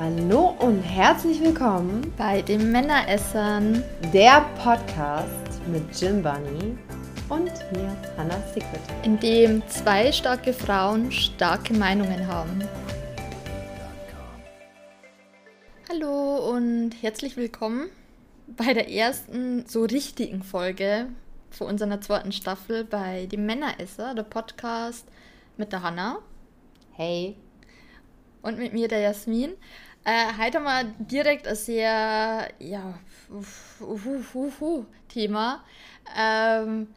Hallo und herzlich willkommen bei den Männeressern, der Podcast mit Jim Bunny und mir, Hannah Secret, in dem zwei starke Frauen starke Meinungen haben. Hallo und herzlich willkommen bei der ersten so richtigen Folge von unserer zweiten Staffel bei den Männeresser, der Podcast mit der Hannah. Hey. Und mit mir, der Jasmin. Äh, heute wir direkt ein sehr, ja, Thema. Ähm,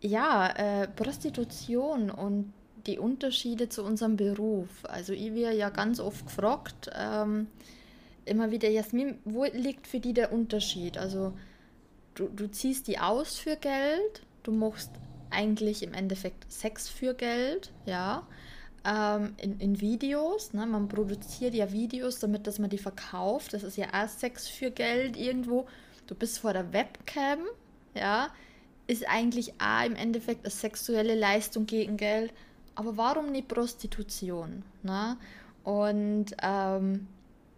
ja, äh, Prostitution und die Unterschiede zu unserem Beruf. Also ich werde ja ganz oft gefragt, ähm, immer wieder, Jasmin, wo liegt für die der Unterschied? Also du, du ziehst die aus für Geld, du machst eigentlich im Endeffekt Sex für Geld, ja ähm, in, in Videos. Ne? Man produziert ja Videos, damit dass man die verkauft. Das ist ja auch Sex für Geld irgendwo. Du bist vor der Webcam, ja, ist eigentlich auch im Endeffekt eine sexuelle Leistung gegen Geld. Aber warum nicht Prostitution? Ne? Und ähm,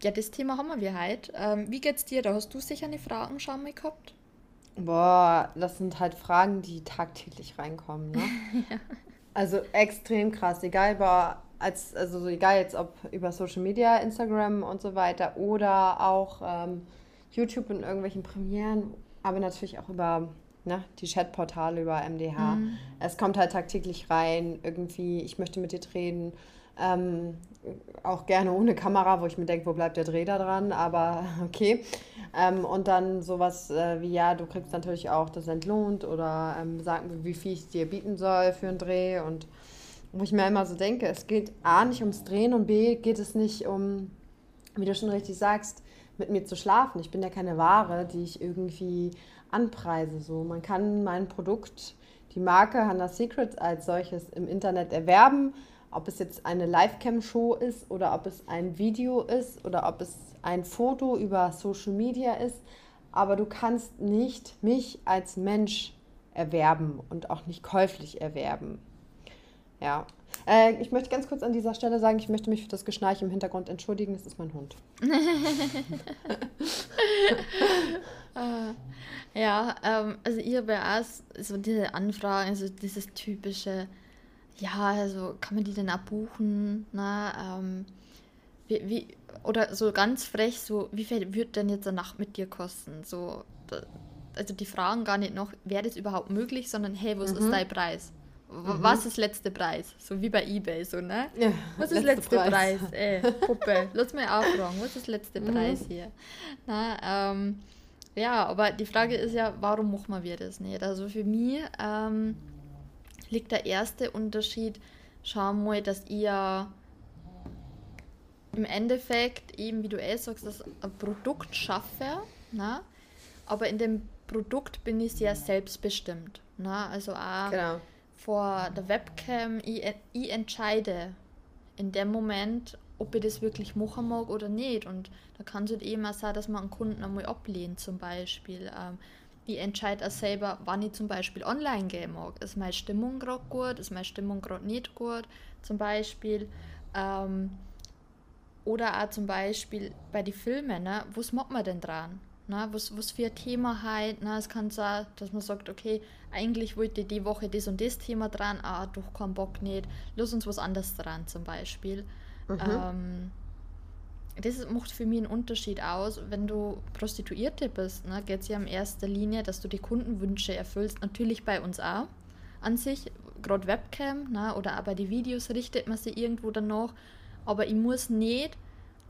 ja, das Thema haben wir heute. Ähm, wie geht's dir? Da hast du sicher eine Fragen schon mal gehabt? Boah, das sind halt Fragen, die tagtäglich reinkommen. Ne? ja. Also extrem krass, egal über, als, also egal jetzt ob über Social Media, Instagram und so weiter oder auch ähm, YouTube in irgendwelchen Premieren, aber natürlich auch über ne, die Chatportale, über MDH. Mhm. Es kommt halt tagtäglich rein, irgendwie, ich möchte mit dir reden. Ähm, auch gerne ohne Kamera, wo ich mir denke, wo bleibt der Dreh da dran, aber okay. Ähm, und dann sowas äh, wie, ja, du kriegst natürlich auch das entlohnt oder ähm, sag mir, wie viel ich dir bieten soll für einen Dreh. Und wo ich mir immer so denke, es geht A nicht ums Drehen und B geht es nicht um, wie du schon richtig sagst, mit mir zu schlafen. Ich bin ja keine Ware, die ich irgendwie anpreise. So, man kann mein Produkt, die Marke Hannah Secrets als solches im Internet erwerben ob es jetzt eine Livecam-Show ist oder ob es ein Video ist oder ob es ein Foto über Social Media ist. Aber du kannst nicht mich als Mensch erwerben und auch nicht käuflich erwerben. Ja. Äh, ich möchte ganz kurz an dieser Stelle sagen, ich möchte mich für das Geschnarch im Hintergrund entschuldigen. Das ist mein Hund. ja, ähm, also ihr bei uns, so diese Anfragen, also dieses typische, ja, also kann man die denn abbuchen? Na, ähm, wie, wie, oder so ganz frech, so, wie viel wird denn jetzt eine Nacht mit dir kosten? So, also die fragen gar nicht noch, wäre das überhaupt möglich, sondern hey, was mhm. ist dein Preis? Mhm. Was ist letzte Preis? So wie bei Ebay, so, ne? Ja, was ist letzte, letzte Preis? Preis? Ey, Puppe, lass mich auch fragen, was ist letzte mhm. Preis hier? Na, ähm, ja, aber die Frage ist ja, warum machen wir das nicht? Also für mich, ähm, liegt der erste Unterschied, schau mal, dass ihr im Endeffekt eben, wie du eh sagst, das ein Produkt schaffe, ne? aber in dem Produkt bin ich sehr selbstbestimmt. Ne? Also auch genau. vor der Webcam, ich, ich entscheide in dem Moment, ob ich das wirklich machen mag oder nicht. Und da kann es halt eben auch sein, dass man einen Kunden einmal ablehnt, zum Beispiel. Ähm, ich entscheide auch selber, wann ich zum Beispiel online gehen mag. Ist meine Stimmung gerade gut? Ist meine Stimmung gerade nicht gut? Zum Beispiel. Ähm, oder auch zum Beispiel bei den Filmen, ne? was macht man denn dran? Ne? Was, was für ein Thema halt? Ne? Es kann sein, dass man sagt, okay, eigentlich wollte ich die Woche das und das Thema dran, ah, doch keinen Bock nicht, lass uns was anderes dran zum Beispiel. Mhm. Ähm, das macht für mich einen Unterschied aus. Wenn du Prostituierte bist, ne, geht es ja in erster Linie, dass du die Kundenwünsche erfüllst. Natürlich bei uns auch an sich, gerade Webcam ne, oder aber die Videos richtet man sie irgendwo danach. Aber ich muss nicht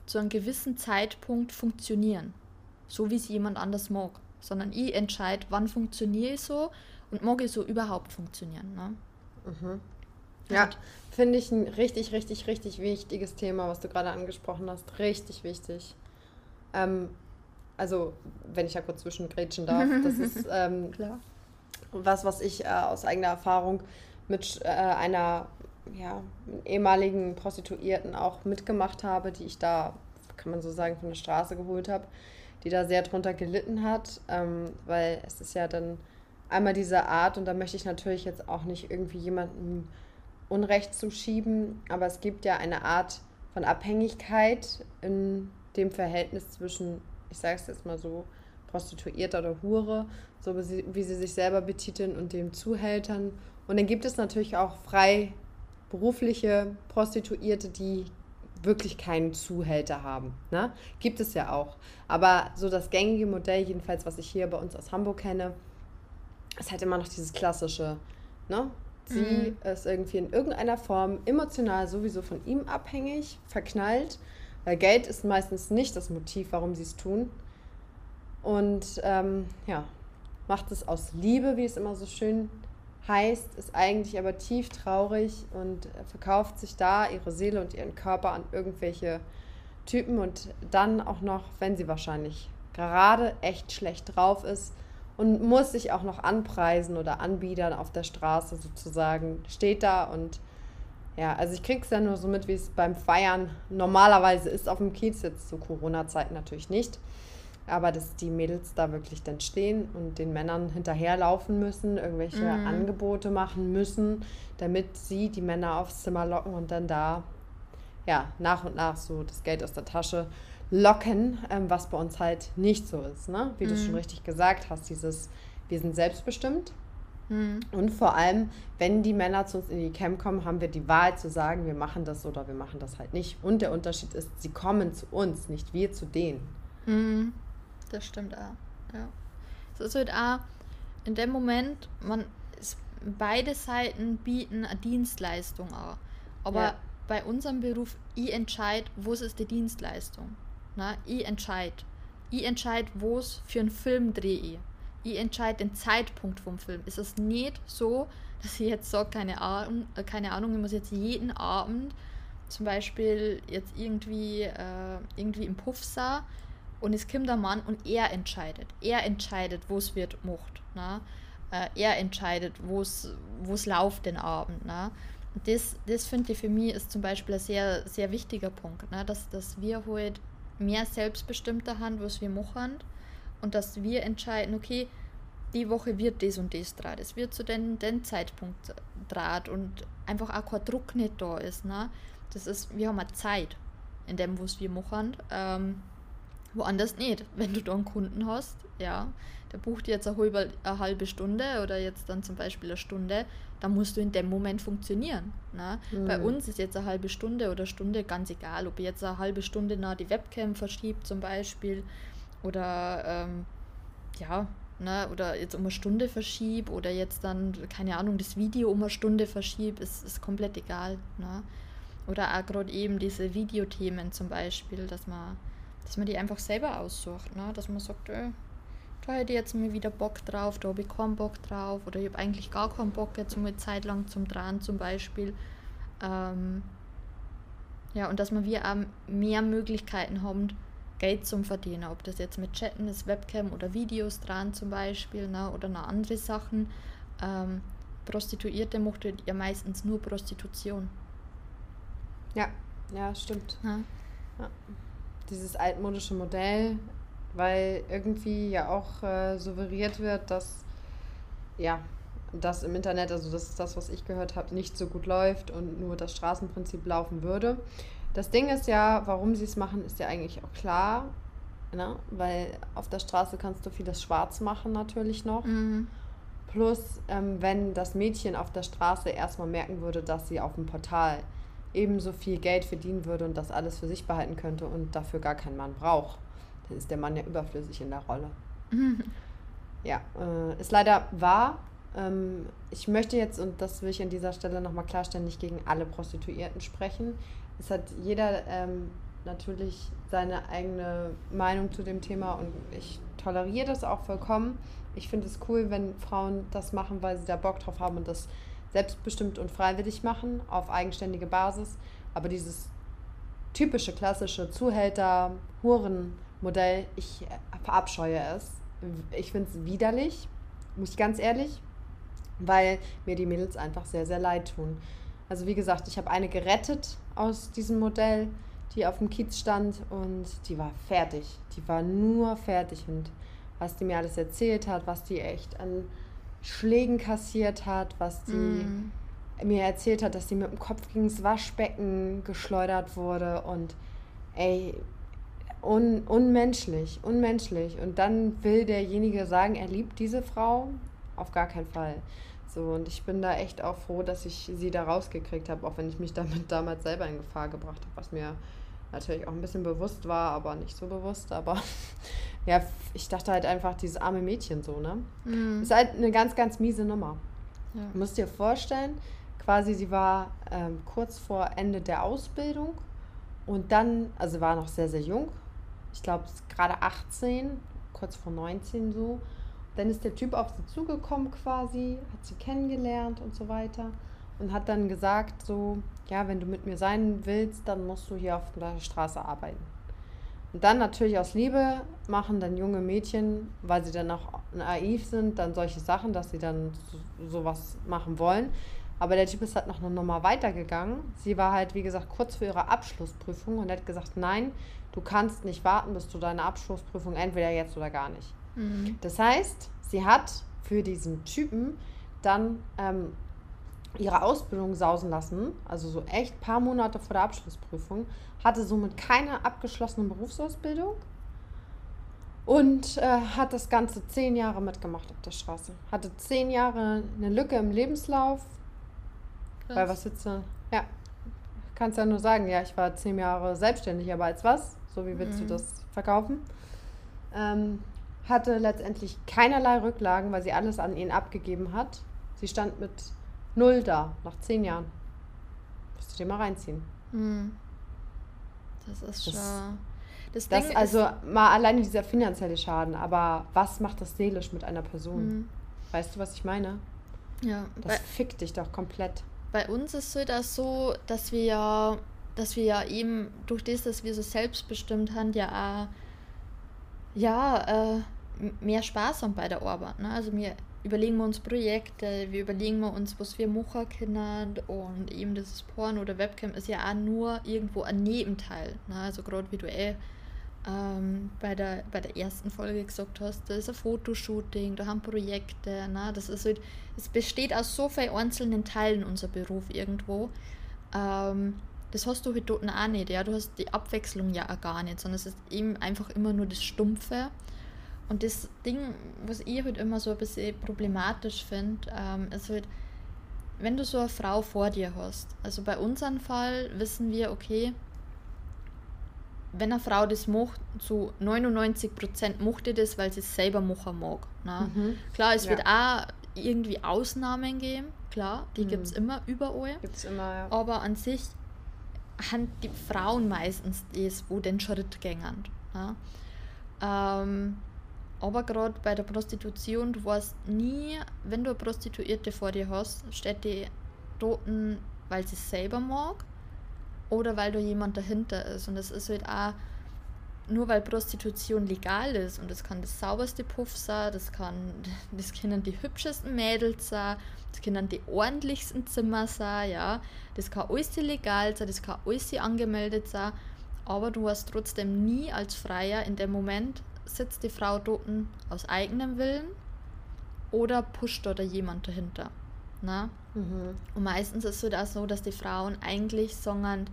zu einem gewissen Zeitpunkt funktionieren, so wie es jemand anders mag. Sondern ich entscheide, wann funktioniere ich so und mag ich so überhaupt funktionieren. Ne? Mhm. Ja, finde ich ein richtig, richtig, richtig wichtiges Thema, was du gerade angesprochen hast. Richtig wichtig. Ähm, also, wenn ich ja kurz zwischengrätschen darf, das ist ähm, was, was ich äh, aus eigener Erfahrung mit äh, einer ja, ehemaligen Prostituierten auch mitgemacht habe, die ich da, kann man so sagen, von der Straße geholt habe, die da sehr drunter gelitten hat, ähm, weil es ist ja dann einmal diese Art und da möchte ich natürlich jetzt auch nicht irgendwie jemanden Unrecht zu schieben, aber es gibt ja eine Art von Abhängigkeit in dem Verhältnis zwischen, ich sage es jetzt mal so, Prostituierter oder Hure, so wie sie, sich selber betiteln und den Zuhältern. Und dann gibt es natürlich auch frei berufliche Prostituierte, die wirklich keinen Zuhälter haben. Ne? Gibt es ja auch. Aber so das gängige Modell, jedenfalls was ich hier bei uns aus Hamburg kenne, ist halt immer noch dieses klassische. Ne? Sie mhm. ist irgendwie in irgendeiner Form emotional sowieso von ihm abhängig, verknallt, weil Geld ist meistens nicht das Motiv, warum sie es tun. Und ähm, ja, macht es aus Liebe, wie es immer so schön heißt, ist eigentlich aber tief traurig und verkauft sich da ihre Seele und ihren Körper an irgendwelche Typen und dann auch noch, wenn sie wahrscheinlich gerade echt schlecht drauf ist und muss sich auch noch anpreisen oder anbiedern auf der Straße sozusagen, steht da und ja, also ich krieg's ja nur so mit, wie es beim Feiern normalerweise ist auf dem Kiez, jetzt zu Corona-Zeiten natürlich nicht aber dass die Mädels da wirklich dann stehen und den Männern hinterherlaufen müssen, irgendwelche mhm. Angebote machen müssen, damit sie die Männer aufs Zimmer locken und dann da ja nach und nach so das Geld aus der Tasche locken, ähm, was bei uns halt nicht so ist, ne? Wie mhm. du schon richtig gesagt hast, dieses wir sind selbstbestimmt. Mhm. Und vor allem, wenn die Männer zu uns in die Camp kommen, haben wir die Wahl zu sagen, wir machen das oder wir machen das halt nicht. Und der Unterschied ist, sie kommen zu uns, nicht wir zu denen. Mhm. Das stimmt auch. Ja. Es ist halt auch in dem Moment, man ist, beide Seiten bieten eine Dienstleistung an. Aber ja. bei unserem Beruf, ich entscheide, wo ist die Dienstleistung. Na, ich entscheide. Ich entscheide, wo es für einen Film drehe. Ich entscheide den Zeitpunkt vom Film. Ist es nicht so, dass ich jetzt sage, keine Ahnung, äh, keine Ahnung, ich muss jetzt jeden Abend zum Beispiel jetzt irgendwie, äh, irgendwie im Puff sah und es kommt der Mann und er entscheidet. Er entscheidet, wo es wird macht. Ne? Äh, er entscheidet, wo es läuft den Abend. Ne? Das, das finde ich für mich ist zum Beispiel ein sehr, sehr wichtiger Punkt, ne? dass, dass wir halt mehr selbstbestimmter haben, was wir machen und dass wir entscheiden, okay, die Woche wird das und das draht. Es wird zu den, den Zeitpunkt draht und einfach auch kein Druck nicht da ist. Ne? Das ist, wir haben eine Zeit in dem, was wir machen. Ähm, Woanders nicht. Wenn du da einen Kunden hast, ja, der bucht jetzt eine halbe, eine halbe Stunde oder jetzt dann zum Beispiel eine Stunde, dann musst du in dem Moment funktionieren. Ne? Mhm. Bei uns ist jetzt eine halbe Stunde oder Stunde ganz egal, ob jetzt eine halbe Stunde nach die Webcam verschiebt zum Beispiel oder ähm, ja, ne, oder jetzt um eine Stunde verschiebe oder jetzt dann, keine Ahnung, das Video um eine Stunde verschiebe, ist, ist komplett egal. Ne? Oder auch gerade eben diese Videothemen zum Beispiel, dass man dass man die einfach selber aussucht, ne? dass man sagt, äh, da hätte ich jetzt mal wieder Bock drauf, da habe ich keinen Bock drauf oder ich habe eigentlich gar keinen Bock jetzt mal Zeit lang zum Drehen zum Beispiel. Ähm, ja, und dass man wir auch mehr Möglichkeiten haben, Geld zum Verdienen, ob das jetzt mit Chatten ist, Webcam oder Videos dran zum Beispiel ne, oder noch andere Sachen. Ähm, Prostituierte macht ja meistens nur Prostitution. Ja, ja, stimmt. Ja. ja dieses altmodische Modell, weil irgendwie ja auch äh, suggeriert wird, dass ja, das im Internet, also das ist das, was ich gehört habe, nicht so gut läuft und nur das Straßenprinzip laufen würde. Das Ding ist ja, warum sie es machen, ist ja eigentlich auch klar, ne? weil auf der Straße kannst du vieles schwarz machen natürlich noch. Mhm. Plus, ähm, wenn das Mädchen auf der Straße erstmal merken würde, dass sie auf dem Portal ebenso viel Geld verdienen würde und das alles für sich behalten könnte und dafür gar keinen Mann braucht, dann ist der Mann ja überflüssig in der Rolle. ja, äh, ist leider wahr. Ähm, ich möchte jetzt, und das will ich an dieser Stelle nochmal klarstellen, nicht gegen alle Prostituierten sprechen. Es hat jeder ähm, natürlich seine eigene Meinung zu dem Thema und ich toleriere das auch vollkommen. Ich finde es cool, wenn Frauen das machen, weil sie da Bock drauf haben und das selbstbestimmt und freiwillig machen, auf eigenständige Basis. Aber dieses typische, klassische Zuhälter-Huren-Modell, ich verabscheue es. Ich finde es widerlich, muss ich ganz ehrlich, weil mir die Mädels einfach sehr, sehr leid tun. Also wie gesagt, ich habe eine gerettet aus diesem Modell, die auf dem Kiez stand und die war fertig. Die war nur fertig und was die mir alles erzählt hat, was die echt an Schlägen kassiert hat, was die mm. mir erzählt hat, dass sie mit dem Kopf gegen das Waschbecken geschleudert wurde und ey, un, unmenschlich, unmenschlich. Und dann will derjenige sagen, er liebt diese Frau? Auf gar keinen Fall. So, und ich bin da echt auch froh, dass ich sie da rausgekriegt habe, auch wenn ich mich damit damals selber in Gefahr gebracht habe, was mir natürlich auch ein bisschen bewusst war, aber nicht so bewusst. Aber ja, ich dachte halt einfach, dieses arme Mädchen so, ne? Mhm. Ist halt eine ganz, ganz miese Nummer. Ja. Du musst dir vorstellen, quasi sie war ähm, kurz vor Ende der Ausbildung und dann, also war noch sehr, sehr jung. Ich glaube, gerade 18, kurz vor 19 so. Dann ist der Typ auf sie zugekommen quasi, hat sie kennengelernt und so weiter und hat dann gesagt so, ja, wenn du mit mir sein willst, dann musst du hier auf der Straße arbeiten. Und dann natürlich aus Liebe machen dann junge Mädchen, weil sie dann auch naiv sind, dann solche Sachen, dass sie dann so, sowas machen wollen. Aber der Typ ist halt noch eine Nummer weitergegangen. Sie war halt, wie gesagt, kurz vor ihrer Abschlussprüfung und hat gesagt, nein, du kannst nicht warten, bis du deine Abschlussprüfung entweder jetzt oder gar nicht. Mhm. Das heißt, sie hat für diesen Typen dann ähm, ihre Ausbildung sausen lassen, also so echt paar Monate vor der Abschlussprüfung, hatte somit keine abgeschlossene Berufsausbildung und äh, hat das Ganze zehn Jahre mitgemacht auf der Straße. Hatte zehn Jahre eine Lücke im Lebenslauf. Krass. Weil was sitze? Ja, kannst ja nur sagen, ja, ich war zehn Jahre selbstständig, aber als was? So wie willst mhm. du das verkaufen? Ähm, hatte letztendlich keinerlei Rücklagen, weil sie alles an ihn abgegeben hat. Sie stand mit null da, nach zehn Jahren. Musst du dir mal reinziehen. Mhm. Das ist schon. Das, das also mal alleine dieser finanzielle Schaden, aber was macht das seelisch mit einer Person? Mhm. Weißt du, was ich meine? Ja. Das fickt dich doch komplett. Bei uns ist es das so, dass wir ja, dass wir ja eben durch das, dass wir so selbstbestimmt haben, ja auch, ja, äh, mehr Spaß haben bei der Arbeit. Ne? Also wir überlegen wir uns Projekte, wir überlegen wir uns, was wir machen können und eben dieses Porn oder Webcam ist ja auch nur irgendwo ein Nebenteil. Ne? Also gerade wie du eh ähm, bei, der, bei der ersten Folge gesagt hast, da ist ein Fotoshooting, da haben Projekte, ne? das ist halt, es besteht aus so vielen einzelnen Teilen unser Beruf irgendwo. Ähm, das hast du halt dort auch nicht, ja, du hast die Abwechslung ja auch gar nicht, sondern es ist eben einfach immer nur das Stumpfe und das Ding, was ich halt immer so ein bisschen problematisch finde, ähm, ist halt, wenn du so eine Frau vor dir hast. Also bei unserem Fall wissen wir, okay, wenn eine Frau das macht, zu 99% macht die das, weil sie es selber machen mag. Ne? Mhm. Klar, es ja. wird auch irgendwie Ausnahmen geben, klar, die mhm. gibt es immer überall. Gibt's immer, ja. Aber an sich haben die Frauen meistens das, wo den Schritt gängen. Ne? Ähm, aber gerade bei der Prostitution, du weißt nie, wenn du eine Prostituierte vor dir hast, steht die Toten, weil sie es selber mag oder weil da jemand dahinter ist. Und das ist halt auch, nur weil Prostitution legal ist und das kann das sauberste Puff sein, das kann, das können die hübschesten Mädels sein, das können die ordentlichsten Zimmer sein, ja, das kann alles legal sein, das kann alles angemeldet sein, aber du hast trotzdem nie als Freier in dem Moment sitzt die Frau dort aus eigenem Willen oder pusht oder jemand dahinter. Na? Mhm. Und meistens ist es auch so, dass die Frauen eigentlich sagen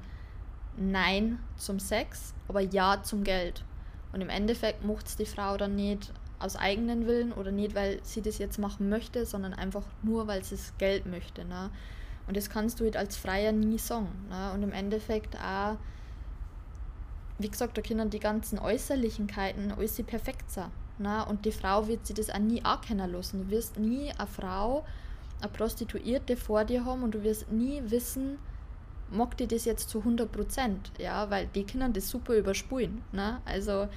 Nein zum Sex, aber Ja zum Geld. Und im Endeffekt macht es die Frau dann nicht aus eigenem Willen oder nicht, weil sie das jetzt machen möchte, sondern einfach nur, weil sie das Geld möchte. Ne? Und das kannst du halt als Freier nie sagen. Ne? Und im Endeffekt auch wie gesagt, da können die ganzen Äußerlichkeiten alles perfekt sein. Ne? Und die Frau wird sich das auch nie erkennen lassen. Du wirst nie eine Frau, eine Prostituierte vor dir haben und du wirst nie wissen, mag die das jetzt zu 100 Prozent, ja, weil die können das super überspulen. Ne? Also,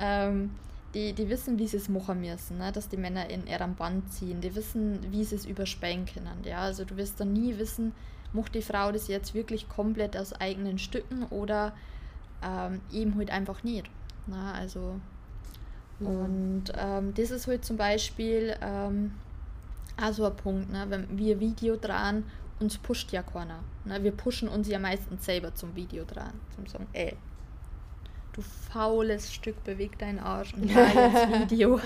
ähm, die, die wissen, wie sie es machen müssen, ne? dass die Männer in ihrem Band ziehen, die wissen, wie sie es überspähen können. Ja? Also, du wirst dann nie wissen, macht die Frau das jetzt wirklich komplett aus eigenen Stücken oder ähm, eben halt einfach nicht. Na, also mhm. und ähm, das ist halt zum Beispiel auch ein Punkt, ne? wenn wir Video dran, uns pusht ja keiner. Ne? Wir pushen uns ja meistens selber zum Video dran, zum sagen, ey, du faules Stück, beweg deinen Arsch und da jetzt Video.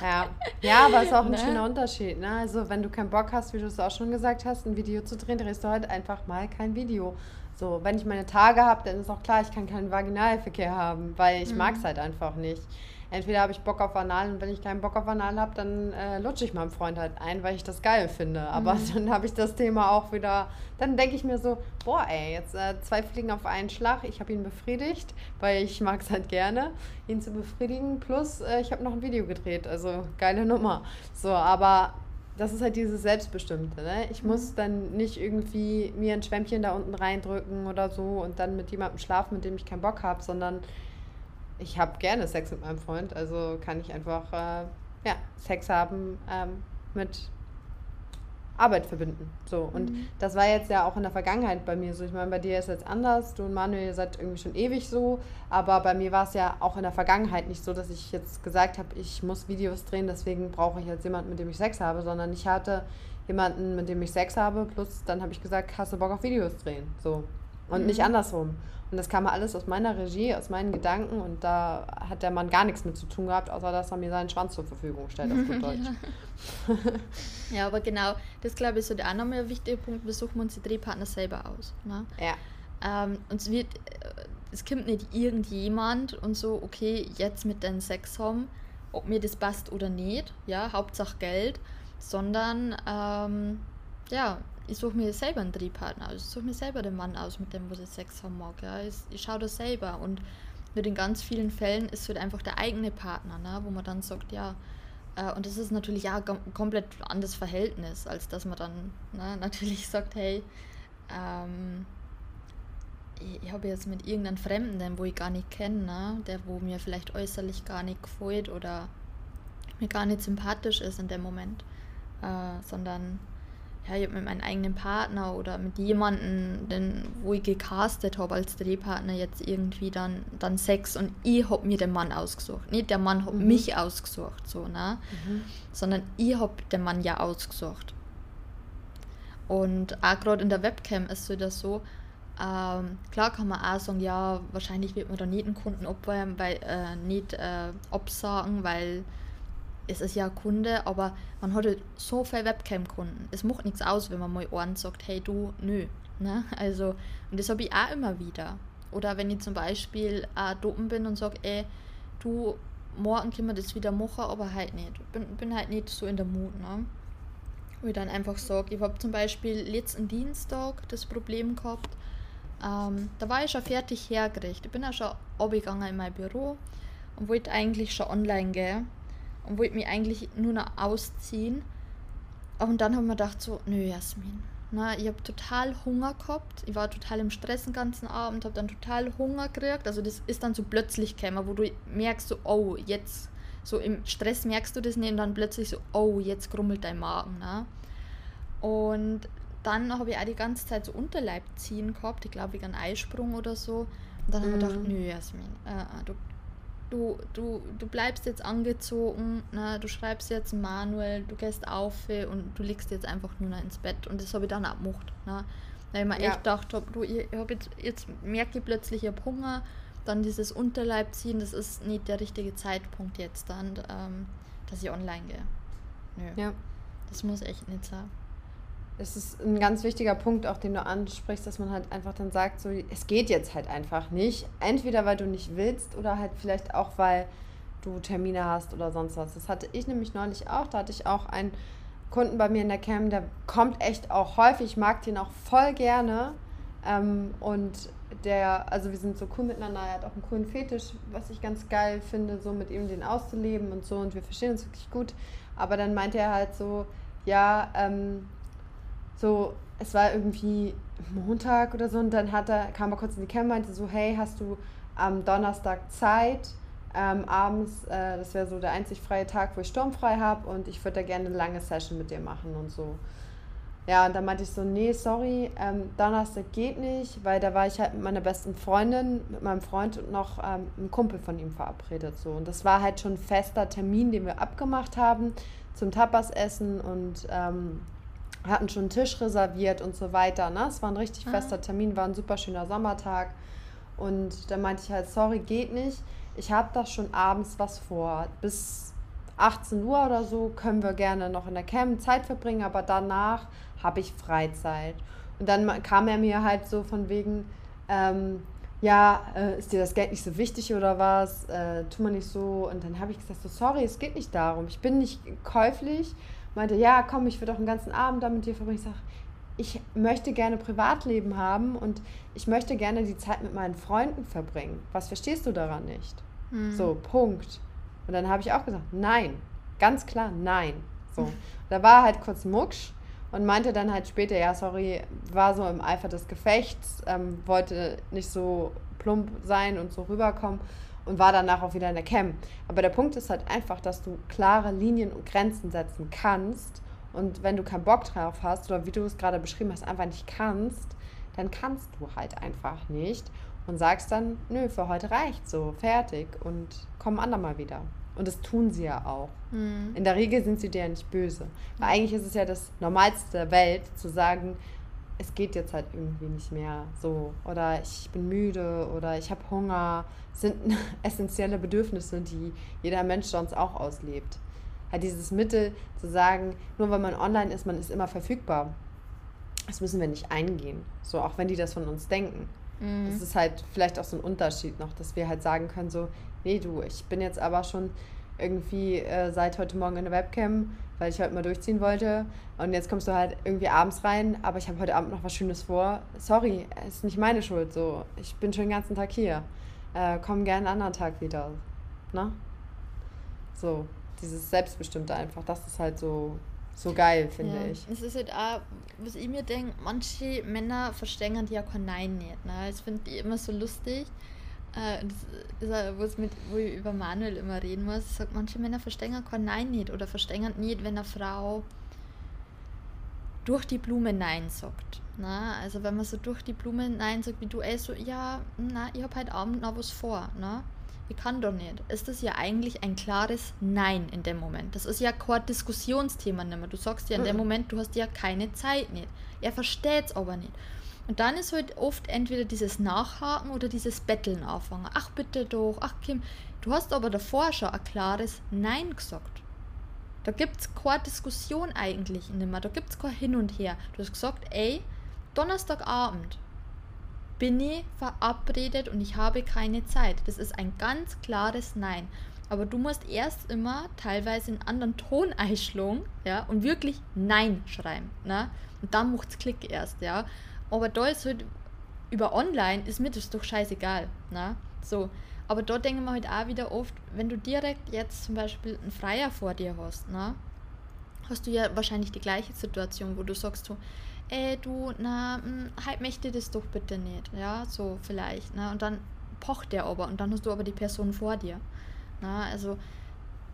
ja. ja, aber es ist auch ein ne? schöner Unterschied. Ne? Also wenn du keinen Bock hast, wie du es auch schon gesagt hast, ein Video zu drehen, drehst du halt einfach mal kein Video. So, wenn ich meine Tage habe, dann ist auch klar, ich kann keinen Vaginalverkehr haben, weil ich mhm. mag es halt einfach nicht entweder habe ich Bock auf Anal und wenn ich keinen Bock auf Anal habe, dann äh, lutsche ich meinem Freund halt ein, weil ich das geil finde. Aber mhm. dann habe ich das Thema auch wieder, dann denke ich mir so, boah ey, jetzt äh, zwei Fliegen auf einen Schlag, ich habe ihn befriedigt, weil ich mag es halt gerne, ihn zu befriedigen, plus äh, ich habe noch ein Video gedreht, also geile Nummer. So, aber das ist halt dieses Selbstbestimmte. Ne? Ich mhm. muss dann nicht irgendwie mir ein Schwämmchen da unten reindrücken oder so und dann mit jemandem schlafen, mit dem ich keinen Bock habe, sondern ich habe gerne Sex mit meinem Freund, also kann ich einfach äh, ja, Sex haben ähm, mit Arbeit verbinden. So. Und mhm. das war jetzt ja auch in der Vergangenheit bei mir so. Ich meine, bei dir ist es jetzt anders. Du und Manuel, ihr seid irgendwie schon ewig so. Aber bei mir war es ja auch in der Vergangenheit nicht so, dass ich jetzt gesagt habe, ich muss Videos drehen, deswegen brauche ich jetzt jemanden, mit dem ich Sex habe, sondern ich hatte jemanden, mit dem ich Sex habe, plus dann habe ich gesagt, hast du Bock auf Videos drehen? So. Und mhm. nicht andersrum. Und das kam alles aus meiner Regie, aus meinen Gedanken und da hat der Mann gar nichts mit zu tun gehabt, außer dass er mir seinen Schwanz zur Verfügung stellt, auf gut Deutsch. ja, aber genau, das glaube ich so der andere ein wichtige Punkt, wir suchen uns die Drehpartner selber aus. Ne? Ja. Ähm, und es wird, äh, es kommt nicht irgendjemand und so, okay, jetzt mit den Sex haben, ob mir das passt oder nicht, ja, Hauptsache Geld, sondern ähm, ja, ich suche mir selber einen Triebpartner aus. Ich suche mir selber den Mann aus, mit dem wo ich Sex haben mag. Ja. Ich, ich schaue das selber. Und mit in ganz vielen Fällen ist es halt einfach der eigene Partner, ne, wo man dann sagt, ja, äh, und das ist natürlich ein komplett anderes Verhältnis, als dass man dann ne, natürlich sagt, hey, ähm, ich, ich habe jetzt mit irgendeinem Fremden, den wo ich gar nicht kenne, ne, der wo mir vielleicht äußerlich gar nicht gefällt oder mir gar nicht sympathisch ist in dem Moment, äh, sondern ja, ich habe mit meinem eigenen Partner oder mit jemandem, den, wo ich gecastet habe als Drehpartner, jetzt irgendwie dann, dann Sex und ich habe mir den Mann ausgesucht. Nicht der Mann hat mhm. mich ausgesucht, so, ne? Mhm. sondern ich habe den Mann ja ausgesucht. Und auch gerade in der Webcam ist so das so, ähm, klar kann man auch sagen, ja, wahrscheinlich wird man da nicht einen Kunden abwärmen, weil, äh, nicht äh, absagen, weil es ist ja ein Kunde, aber man hat halt so viele Webcam-Kunden. Es macht nichts aus, wenn man mal einen sagt, hey du, nö. Ne? Also, und das habe ich auch immer wieder. Oder wenn ich zum Beispiel auch dopen bin und sage, ey, du, morgen können wir das wieder machen, aber halt nicht. Ich bin, bin halt nicht so in der Mut. Ne? Wo ich dann einfach sage, ich habe zum Beispiel letzten Dienstag das Problem gehabt, ähm, da war ich schon fertig hergerichtet. Ich bin ja schon abgegangen in mein Büro und wollte eigentlich schon online gehen und wollte mich eigentlich nur noch ausziehen. Und dann haben wir gedacht so, nö Jasmin, na, ich habe total Hunger gehabt. Ich war total im Stress den ganzen Abend, habe dann total Hunger gekriegt. Also das ist dann so plötzlich gekommen, wo du merkst so, oh, jetzt, so im Stress merkst du das nicht und dann plötzlich so, oh, jetzt krummelt dein Magen. Ne? Und dann habe ich auch die ganze Zeit so Unterleib ziehen gehabt, ich glaube wegen Eisprung oder so. Und dann mhm. habe ich gedacht, nö Jasmin, äh, äh, du du, du, du bleibst jetzt angezogen, ne? du schreibst jetzt Manuel, du gehst auf und du liegst jetzt einfach nur noch ins Bett. Und das habe ich dann auch gemacht. Ne? Weil ich mir ja. echt gedacht habe, du, ich, ich hab jetzt, jetzt merke ich plötzlich, ich habe Hunger, dann dieses Unterleib ziehen, das ist nicht der richtige Zeitpunkt jetzt dann, ähm, dass ich online gehe. Nö. Ja. Das muss echt nicht sein es ist ein ganz wichtiger Punkt, auch den du ansprichst, dass man halt einfach dann sagt, so, es geht jetzt halt einfach nicht. Entweder weil du nicht willst oder halt vielleicht auch, weil du Termine hast oder sonst was. Das hatte ich nämlich neulich auch. Da hatte ich auch einen Kunden bei mir in der Cam, der kommt echt auch häufig, mag den auch voll gerne. Ähm, und der, also wir sind so cool miteinander, er hat auch einen coolen Fetisch, was ich ganz geil finde, so mit ihm den auszuleben und so und wir verstehen uns wirklich gut. Aber dann meinte er halt so, ja, ähm, so, es war irgendwie Montag oder so und dann hat er, kam er kurz in die Cam und meinte so, hey, hast du am Donnerstag Zeit? Ähm, abends, äh, das wäre so der einzig freie Tag, wo ich sturmfrei habe und ich würde da gerne eine lange Session mit dir machen und so. Ja, und dann meinte ich so, nee, sorry, ähm, Donnerstag geht nicht, weil da war ich halt mit meiner besten Freundin, mit meinem Freund und noch ähm, einem Kumpel von ihm verabredet. So. Und das war halt schon ein fester Termin, den wir abgemacht haben zum Tapas-Essen und ähm, hatten schon einen Tisch reserviert und so weiter. Ne? Es war ein richtig ah. fester Termin, war ein super schöner Sommertag. Und dann meinte ich halt, sorry, geht nicht. Ich habe da schon abends was vor. Bis 18 Uhr oder so können wir gerne noch in der Camp Zeit verbringen, aber danach habe ich Freizeit. Und dann kam er mir halt so von wegen, ähm, ja, äh, ist dir das Geld nicht so wichtig oder was? Äh, tu mal nicht so. Und dann habe ich gesagt, so, sorry, es geht nicht darum. Ich bin nicht käuflich. Meinte, ja, komm, ich will doch einen ganzen Abend da mit dir verbringen. Ich sage, ich möchte gerne Privatleben haben und ich möchte gerne die Zeit mit meinen Freunden verbringen. Was verstehst du daran nicht? Mhm. So, Punkt. Und dann habe ich auch gesagt, nein. Ganz klar, nein. So. Da war halt kurz Mucksch und meinte dann halt später, ja, sorry, war so im Eifer des Gefechts, ähm, wollte nicht so plump sein und so rüberkommen und war danach auch wieder in der Cam. Aber der Punkt ist halt einfach, dass du klare Linien und Grenzen setzen kannst und wenn du keinen Bock drauf hast oder wie du es gerade beschrieben hast, einfach nicht kannst, dann kannst du halt einfach nicht und sagst dann, nö, für heute reicht so, fertig und komm andermal wieder. Und das tun sie ja auch. Mhm. In der Regel sind sie dir ja nicht böse. Weil eigentlich ist es ja das Normalste der Welt, zu sagen, es geht jetzt halt irgendwie nicht mehr so. Oder ich bin müde oder ich habe Hunger. Das sind essentielle Bedürfnisse, die jeder Mensch sonst auch auslebt. Halt dieses Mittel zu sagen, nur weil man online ist, man ist immer verfügbar. Das müssen wir nicht eingehen. So, auch wenn die das von uns denken. Mhm. Das ist halt vielleicht auch so ein Unterschied noch, dass wir halt sagen können, so, nee, du, ich bin jetzt aber schon irgendwie äh, seit heute Morgen in der Webcam, weil ich heute mal durchziehen wollte. Und jetzt kommst du halt irgendwie abends rein, aber ich habe heute Abend noch was Schönes vor. Sorry, ist nicht meine Schuld. So, ich bin schon den ganzen Tag hier. Äh, komm gerne einen anderen Tag wieder. Ne? So, dieses Selbstbestimmte einfach, das ist halt so, so geil, finde ja. ich. Es ist halt auch, was ich mir denke, manche Männer verstehen ja kein Nein nicht. Ne? Das finde ich immer so lustig äh, das ist was mit, wo ich über Manuel immer reden muss. Sage, manche Männer verstehen kein Nein nicht oder verstehen nicht, wenn eine Frau durch die Blume Nein sagt. Na, also wenn man so durch die Blume Nein sagt, wie du ey, so, ja, na, ich habe heute Abend noch was vor, na? Ich kann doch nicht. Ist das ja eigentlich ein klares Nein in dem Moment. Das ist ja kein Diskussionsthema nicht mehr. Du sagst ja in dem Moment, du hast ja keine Zeit nicht. Er versteht es aber nicht. Und dann ist halt oft entweder dieses Nachhaken oder dieses Betteln anfangen. Ach bitte doch, ach Kim. Du hast aber davor schon ein klares Nein gesagt. Da gibt es keine Diskussion eigentlich nicht mehr. Da gibt es kein Hin und Her. Du hast gesagt, ey, Donnerstagabend bin ich verabredet und ich habe keine Zeit. Das ist ein ganz klares Nein. Aber du musst erst immer teilweise einen anderen Ton einschlagen, ja, und wirklich Nein schreiben, ne? Und dann macht es Klick erst, ja. Aber da ist halt über online ist mir das doch scheißegal. Ne? So. Aber da denken wir halt auch wieder oft, wenn du direkt jetzt zum Beispiel einen Freier vor dir hast, ne? hast du ja wahrscheinlich die gleiche Situation, wo du sagst so, ey du, na, hm, halt möchte das doch bitte nicht, ja, so vielleicht, ne? Und dann pocht der aber und dann hast du aber die Person vor dir. Ne? Also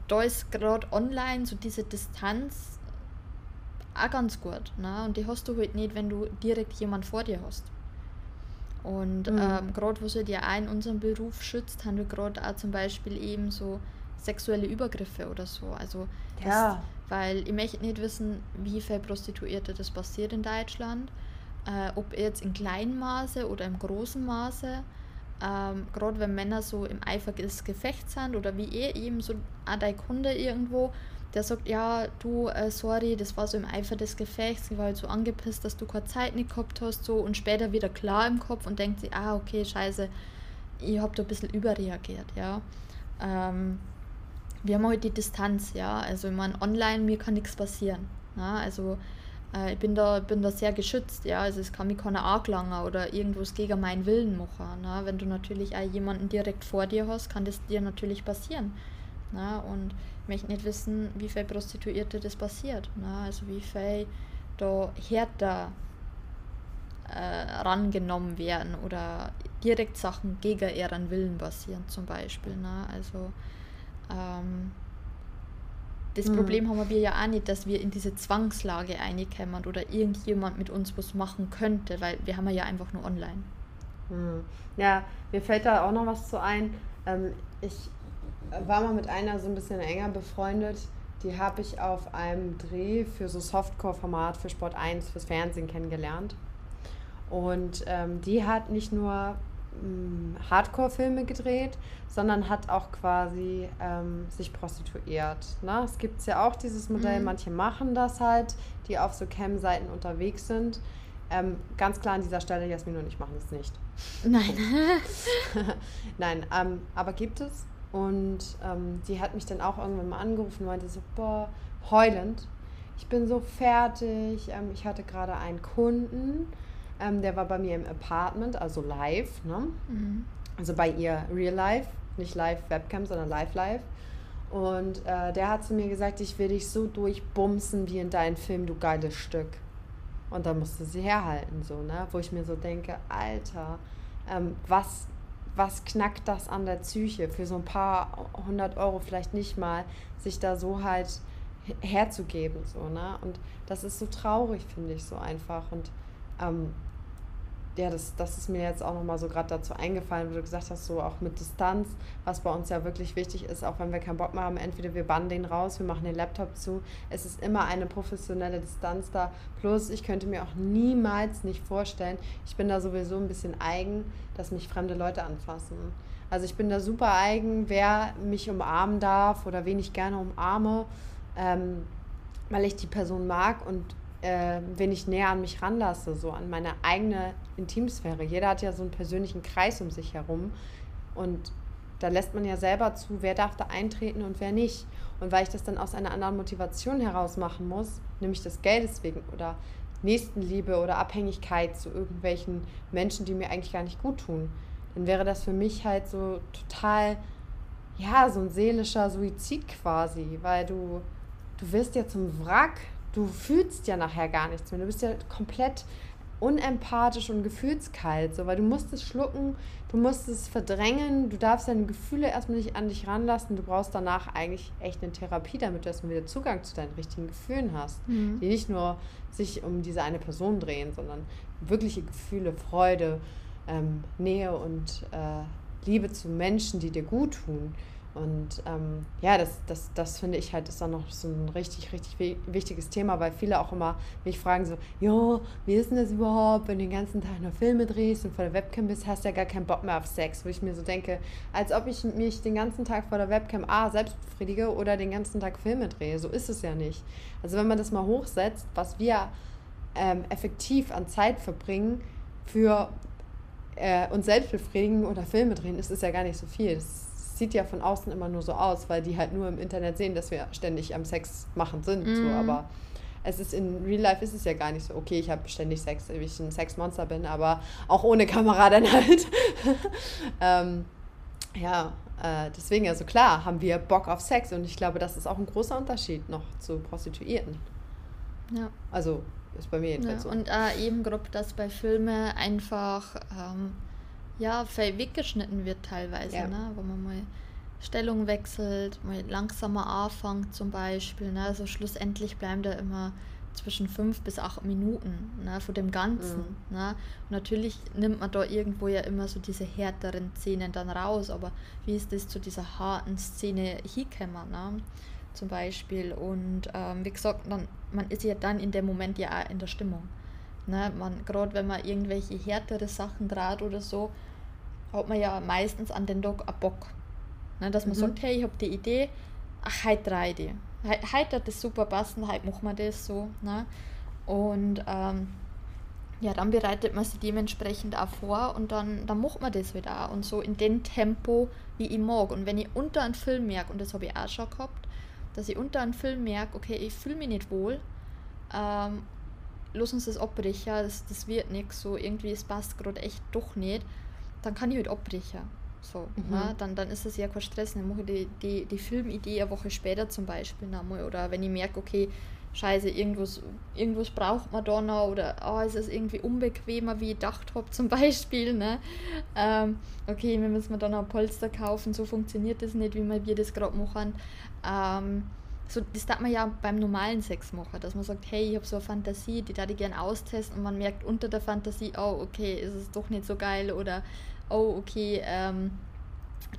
da ist gerade online so diese Distanz auch ganz gut. Ne? Und die hast du halt nicht, wenn du direkt jemand vor dir hast. Und mhm. ähm, gerade was halt ja auch in unserem Beruf schützt, haben wir gerade auch zum Beispiel eben so sexuelle Übergriffe oder so. Also, ja. Das, weil ich möchte nicht wissen, wie viel Prostituierte das passiert in Deutschland. Äh, ob jetzt in kleinem Maße oder im großen Maße. Ähm, gerade wenn Männer so im Eifer des Gefechts sind oder wie er eben so auch dein Kunde irgendwo der sagt, ja, du, äh, sorry, das war so im Eifer des Gefechts, ich war halt so angepisst, dass du keine Zeit nicht gehabt hast, so und später wieder klar im Kopf und denkt sich, ah, okay, scheiße, ich hab da ein bisschen überreagiert, ja. Ähm, wir haben halt die Distanz, ja, also ich meine, online, mir kann nichts passieren, ja, also äh, ich bin da, bin da sehr geschützt, ja, also es kann mich keiner angelangen oder irgendwas gegen meinen Willen machen, ne? wenn du natürlich auch jemanden direkt vor dir hast, kann das dir natürlich passieren, ne? und ich möchte nicht wissen, wie viele Prostituierte das passiert. Ne? Also wie viel da härter äh, rangenommen werden oder direkt Sachen gegen ihren Willen passieren zum Beispiel. Ne? Also ähm, das mhm. Problem haben wir ja auch nicht, dass wir in diese Zwangslage reinkommen oder irgendjemand mit uns was machen könnte, weil wir haben ja einfach nur online. Mhm. Ja, mir fällt da auch noch was zu ein. Ähm, ich war mal mit einer so ein bisschen enger befreundet. Die habe ich auf einem Dreh für so Softcore-Format für Sport 1 fürs Fernsehen kennengelernt. Und ähm, die hat nicht nur mm, Hardcore-Filme gedreht, sondern hat auch quasi ähm, sich prostituiert. Ne? Es gibt ja auch dieses Modell, mhm. manche machen das halt, die auf so Cam-Seiten unterwegs sind. Ähm, ganz klar an dieser Stelle, Jasmin und ich machen das nicht. Nein. Nein, ähm, aber gibt es. Und ähm, die hat mich dann auch irgendwann mal angerufen und meinte so, boah, heulend, ich bin so fertig. Ähm, ich hatte gerade einen Kunden, ähm, der war bei mir im Apartment, also live, ne? Mhm. Also bei ihr real life, nicht live Webcam, sondern live live. Und äh, der hat zu mir gesagt, ich will dich so durchbumsen wie in deinem Film, du geiles Stück. Und dann musste sie herhalten, so, ne? Wo ich mir so denke, Alter, ähm, was, was knackt das an der Psyche? Für so ein paar hundert Euro vielleicht nicht mal, sich da so halt herzugeben, so, ne? Und das ist so traurig, finde ich, so einfach. Und ähm, ja, das, das ist mir jetzt auch nochmal so gerade dazu eingefallen, wo du gesagt hast, so auch mit Distanz, was bei uns ja wirklich wichtig ist, auch wenn wir keinen Bock mehr haben, entweder wir bannen den raus, wir machen den Laptop zu, es ist immer eine professionelle Distanz da. Plus, ich könnte mir auch niemals nicht vorstellen, ich bin da sowieso ein bisschen eigen, dass mich fremde Leute anfassen. Also ich bin da super eigen, wer mich umarmen darf oder wen ich gerne umarme, ähm, weil ich die Person mag und äh, wen ich näher an mich ranlasse, so an meine eigene Intimsphäre. Jeder hat ja so einen persönlichen Kreis um sich herum und da lässt man ja selber zu, wer darf da eintreten und wer nicht. Und weil ich das dann aus einer anderen Motivation heraus machen muss, nämlich des Geldes wegen oder Nächstenliebe oder Abhängigkeit zu irgendwelchen Menschen, die mir eigentlich gar nicht gut tun, dann wäre das für mich halt so total, ja, so ein seelischer Suizid quasi, weil du, du wirst ja zum Wrack, du fühlst ja nachher gar nichts mehr. Du bist ja komplett unempathisch und gefühlskalt, so, weil du musst es schlucken, du musst es verdrängen, du darfst deine Gefühle erstmal nicht an dich ranlassen, du brauchst danach eigentlich echt eine Therapie, damit du erstmal wieder Zugang zu deinen richtigen Gefühlen hast, mhm. die nicht nur sich um diese eine Person drehen, sondern wirkliche Gefühle, Freude, ähm, Nähe und äh, Liebe zu Menschen, die dir gut tun. Und ähm, ja, das, das, das finde ich halt ist dann noch so ein richtig, richtig wichtiges Thema, weil viele auch immer mich fragen so, jo, wie ist denn das überhaupt, wenn du den ganzen Tag nur Filme drehst und vor der Webcam bist, hast du ja gar keinen Bock mehr auf Sex, wo ich mir so denke, als ob ich mich den ganzen Tag vor der Webcam A selbst befriedige oder den ganzen Tag Filme drehe. So ist es ja nicht. Also wenn man das mal hochsetzt, was wir ähm, effektiv an Zeit verbringen für äh, uns selbst befriedigen oder Filme drehen, ist es ja gar nicht so viel. Das sieht ja von außen immer nur so aus, weil die halt nur im Internet sehen, dass wir ständig am Sex machen sind. Mhm. So, aber es ist in Real Life ist es ja gar nicht so, okay, ich habe ständig Sex, wie ich ein Sexmonster bin, aber auch ohne Kamera dann halt. ähm, ja, äh, deswegen, also klar, haben wir Bock auf Sex und ich glaube, das ist auch ein großer Unterschied noch zu Prostituierten. Ja. Also ist bei mir jedenfalls ja, so. Und äh, eben grob, dass bei Filmen einfach ähm, ja, weggeschnitten wird teilweise, ja. ne? wo man mal Stellung wechselt, mal langsamer anfängt zum Beispiel. Ne? Also schlussendlich bleiben da immer zwischen fünf bis acht Minuten ne, von dem Ganzen. Mhm. Ne? Und natürlich nimmt man da irgendwo ja immer so diese härteren Szenen dann raus, aber wie ist das zu dieser harten Szene hingekommen, ne? zum Beispiel. Und ähm, wie gesagt, dann, man ist ja dann in dem Moment ja auch in der Stimmung. Ne? Gerade wenn man irgendwelche härtere Sachen draht oder so, hat man ja meistens an den Tag einen Bock. Ne? Dass man mhm. sagt, hey, ich habe die Idee, ach, heute drei die. Heute hat das super passen, heute machen wir das so. Ne? Und ähm, ja, dann bereitet man sich dementsprechend auch vor und dann, dann macht man das wieder auch. Und so in dem Tempo, wie ich mag. Und wenn ich unter einem Film merke, und das habe ich auch schon gehabt, dass ich unter einem Film merke, okay, ich fühle mich nicht wohl, ähm, lass uns das abbrechen, das, das wird nichts, so irgendwie, es passt gerade echt doch nicht, dann kann ich halt abbrechen. So, mhm. na, dann, dann ist es ja kein Stress. Dann mache ich die, die, die Filmidee eine Woche später zum Beispiel nochmal. Oder wenn ich merke, okay, scheiße, irgendwas, irgendwas braucht man da noch oder oh, es ist irgendwie unbequemer, wie ich gedacht habe, zum Beispiel. Ne? Ähm, okay, wir müssen da noch ein Polster kaufen, so funktioniert das nicht, wie wir das gerade machen. Ähm, so, das darf man ja beim normalen Sex machen, dass man sagt, hey, ich habe so eine Fantasie, die darf ich gerne austesten und man merkt unter der Fantasie, oh, okay, ist es doch nicht so geil oder oh, okay, ähm,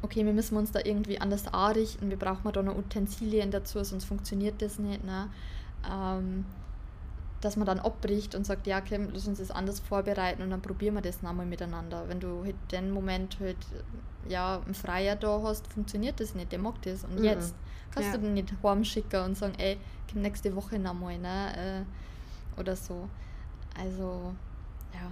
okay, wir müssen uns da irgendwie anders anrichten, wir brauchen da noch Utensilien dazu, sonst funktioniert das nicht. Ne? Ähm, dass man dann abbricht und sagt, ja, okay, lass uns das anders vorbereiten und dann probieren wir das nochmal miteinander. Wenn du halt den Moment halt, ja, ein Freier da hast, funktioniert das nicht, der mag das. Und mhm. jetzt kannst ja. du den nicht heimschicken und sagen, ey, komm nächste Woche nochmal, ne? Äh, oder so. Also, ja.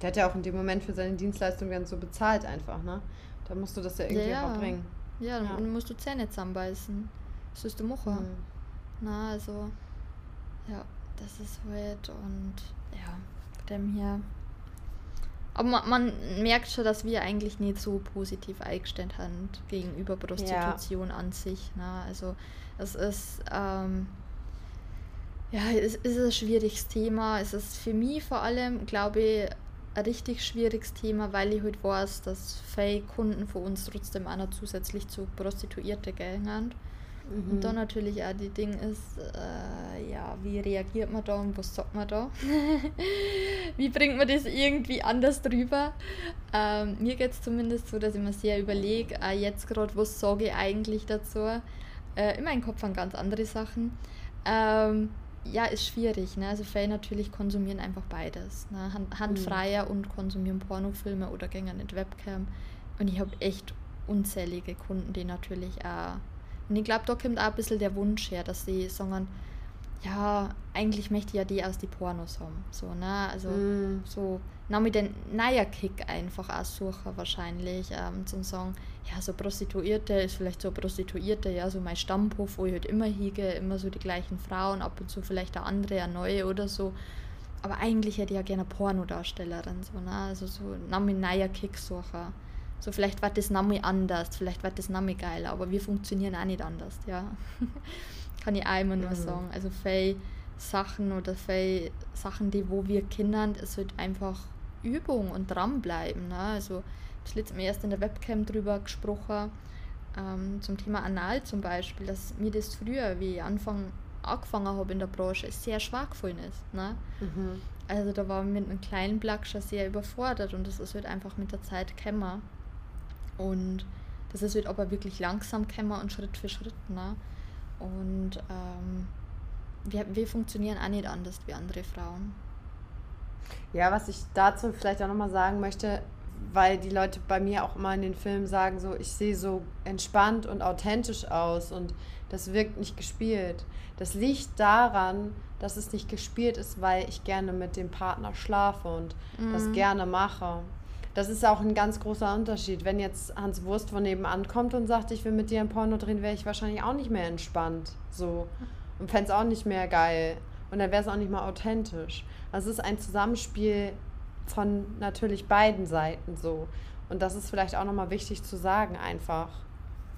Der hat ja auch in dem Moment für seine Dienstleistung dann so bezahlt einfach, ne? Da musst du das ja irgendwie ja, ja. bringen. Ja, dann ja. musst du Zähne zusammenbeißen. Das ist der Mucher. Mhm. Na, also, ja, das ist halt und ja, dem hier. Aber man, man, merkt schon, dass wir eigentlich nicht so positiv eingestellt haben gegenüber Prostitution ja. an sich. Ne? Also es ist, ähm, ja, es ist ein schwieriges Thema. Es ist für mich vor allem, glaube ich, ein richtig schwieriges Thema, weil ich halt weiß, dass viele Kunden von uns trotzdem auch noch zusätzlich zu Prostituierte gehen. Mhm. Und dann natürlich auch die Ding ist, äh, ja, wie reagiert man da und was sagt man da? wie bringt man das irgendwie anders drüber? Ähm, mir geht es zumindest so, dass ich mir sehr überlege, äh, jetzt gerade, was sage ich eigentlich dazu? Äh, in meinem Kopf an ganz andere Sachen. Ähm, ja, ist schwierig. Ne? Also Faye natürlich konsumieren einfach beides. Ne? Hand, handfreier mhm. und konsumieren Pornofilme oder gehen nicht Webcam. Und ich habe echt unzählige Kunden, die natürlich auch. Und ich glaube, da kommt auch ein bisschen der Wunsch her, dass sie sagen, ja, eigentlich möchte ich ja die aus die Pornos haben. So, ne? Also mm. so, na mit den neuer Kick einfach auch suchen wahrscheinlich, ähm, zum sagen, ja, so Prostituierte ist vielleicht so Prostituierte, ja, so mein Stammhof, wo ich halt immer hiege, immer so die gleichen Frauen, ab und zu vielleicht eine andere, eine neue oder so. Aber eigentlich hätte ich ja gerne Pornodarstellerin, so, ne? Also so, na mit neuer Kick suchen. So, vielleicht wird das Name anders, vielleicht wird das Name geiler, aber wir funktionieren auch nicht anders, ja. Kann ich auch immer nur mhm. sagen. Also viele Sachen oder viele Sachen, die wo wir kennen, es wird einfach Übung und dranbleiben. Ne? Also ich letztes Mal erst in der Webcam drüber gesprochen, ähm, zum Thema Anal zum Beispiel, dass mir das früher, wie ich Anfang angefangen habe in der Branche, sehr schwach gefallen ist. Ne? Mhm. Also da war mit einem kleinen Plug schon sehr überfordert und das ist halt einfach mit der Zeit gekommen. Und das ist halt aber wirklich langsam gekommen und Schritt für Schritt. Ne? Und ähm, wir, wir funktionieren auch nicht anders wie andere Frauen. Ja, was ich dazu vielleicht auch nochmal sagen möchte, weil die Leute bei mir auch immer in den Filmen sagen, so ich sehe so entspannt und authentisch aus und das wirkt nicht gespielt. Das liegt daran, dass es nicht gespielt ist, weil ich gerne mit dem Partner schlafe und mhm. das gerne mache. Das ist auch ein ganz großer Unterschied. Wenn jetzt Hans Wurst von nebenan kommt und sagt, ich will mit dir ein Porno drehen, wäre ich wahrscheinlich auch nicht mehr entspannt. So. Und fände es auch nicht mehr geil. Und dann wäre es auch nicht mal authentisch. Also es ist ein Zusammenspiel von natürlich beiden Seiten so. Und das ist vielleicht auch nochmal wichtig zu sagen, einfach.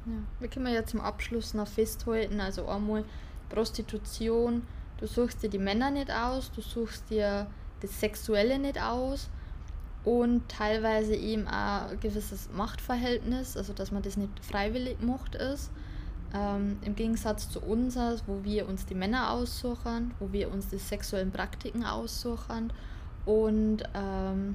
Ja, wir können ja zum Abschluss noch festhalten. Also einmal Prostitution, du suchst dir die Männer nicht aus, du suchst dir das Sexuelle nicht aus und teilweise eben auch ein gewisses Machtverhältnis, also dass man das nicht freiwillig macht ist. Ähm, Im Gegensatz zu uns, wo wir uns die Männer aussuchen, wo wir uns die sexuellen Praktiken aussuchen und ähm,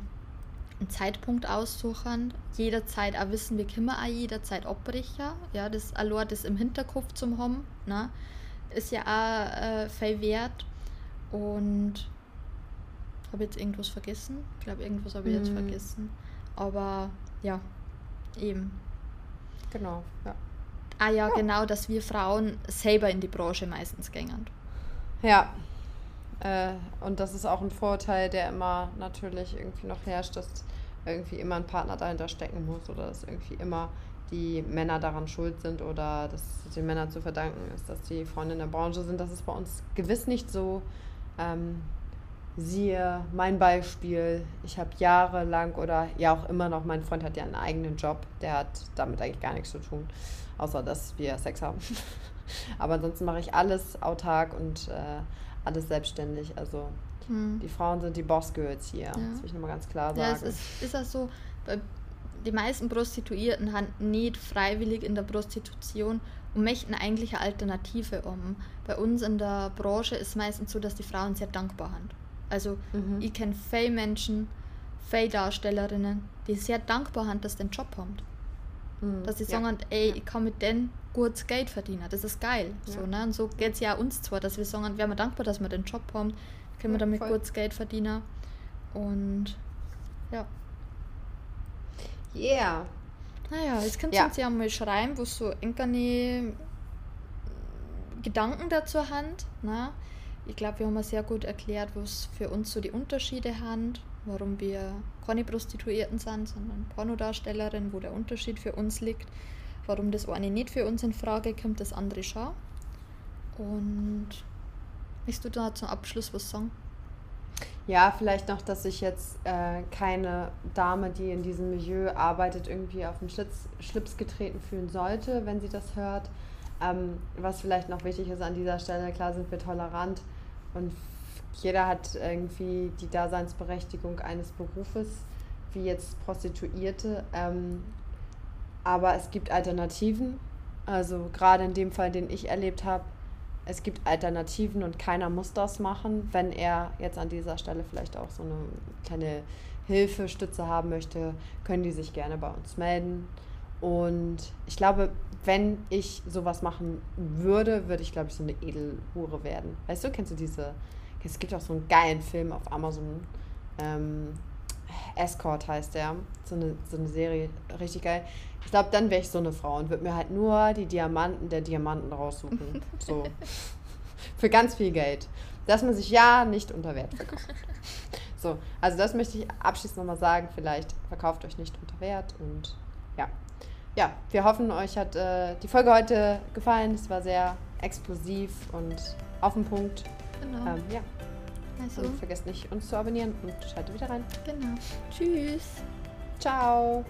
einen Zeitpunkt aussuchen. Jederzeit auch wissen, wir können auch jederzeit abbrechen. Ja, das allein das im Hinterkopf zum haben, ne, ist ja auch äh, viel wert. Und habe jetzt irgendwas vergessen? Ich glaube, irgendwas habe ich jetzt mhm. vergessen. Aber ja, eben. Genau, ja. Ah ja, ja, genau, dass wir Frauen selber in die Branche meistens gängen. Ja. Äh, und das ist auch ein Vorteil, der immer natürlich irgendwie noch herrscht, dass irgendwie immer ein Partner dahinter stecken muss oder dass irgendwie immer die Männer daran schuld sind oder dass es den Männern zu verdanken ist, dass die Frauen in der Branche sind. Das ist bei uns gewiss nicht so. Ähm, Siehe mein Beispiel, ich habe jahrelang oder ja auch immer noch, mein Freund hat ja einen eigenen Job, der hat damit eigentlich gar nichts zu tun, außer dass wir Sex haben. Aber ansonsten mache ich alles autark und äh, alles selbstständig. Also hm. die Frauen sind die Boss-Girls hier, ja. das will ich nochmal ganz klar sagen. Ja, es ist, ist das so, die meisten Prostituierten haben nicht freiwillig in der Prostitution und möchten eigentlich eine Alternative um. Bei uns in der Branche ist es meistens so, dass die Frauen sehr dankbar sind. Also mhm. ich kenne viele Menschen, viele Darstellerinnen, die sehr dankbar sind, dass sie den Job haben. Mhm. Dass sie ja. sagen, ey, ich kann mit denen gutes Geld verdienen. Das ist geil. Ja. So, ne? Und so geht es ja uns zwar, dass wir sagen, wir sind dankbar, dass wir den Job haben, können wir damit voll. gutes Geld verdienen. Und ja. Yeah. Naja, jetzt kannst du uns ja mal schreiben, wo so irgendeine Gedanken dazu Hand. Ne? Ich glaube, wir haben sehr gut erklärt, was für uns so die Unterschiede haben, warum wir keine Prostituierten sind, sondern Pornodarstellerinnen, wo der Unterschied für uns liegt, warum das eine nicht für uns in Frage kommt, das andere schon. Und möchtest du da zum Abschluss was sagen? Ja, vielleicht noch, dass sich jetzt äh, keine Dame, die in diesem Milieu arbeitet, irgendwie auf den Schlips getreten fühlen sollte, wenn sie das hört. Ähm, was vielleicht noch wichtig ist an dieser Stelle, klar sind wir tolerant und jeder hat irgendwie die Daseinsberechtigung eines Berufes, wie jetzt Prostituierte. Ähm, aber es gibt Alternativen. Also gerade in dem Fall, den ich erlebt habe, es gibt Alternativen und keiner muss das machen. Wenn er jetzt an dieser Stelle vielleicht auch so eine kleine Hilfestütze haben möchte, können die sich gerne bei uns melden. Und ich glaube, wenn ich sowas machen würde, würde ich, glaube ich, so eine Edelhure werden. Weißt du, kennst du diese es gibt auch so einen geilen Film auf Amazon. Ähm, Escort heißt der. So eine, so eine Serie. Richtig geil. Ich glaube, dann wäre ich so eine Frau und würde mir halt nur die Diamanten der Diamanten raussuchen. So. Für ganz viel Geld. Dass man sich ja nicht unter Wert verkauft. So, also das möchte ich abschließend nochmal sagen. Vielleicht verkauft euch nicht unter Wert und ja. Ja, wir hoffen, euch hat äh, die Folge heute gefallen. Es war sehr explosiv und auf den Punkt. Genau. Ähm, ja. Also. Und vergesst nicht, uns zu abonnieren und schaltet wieder rein. Genau. Tschüss. Ciao.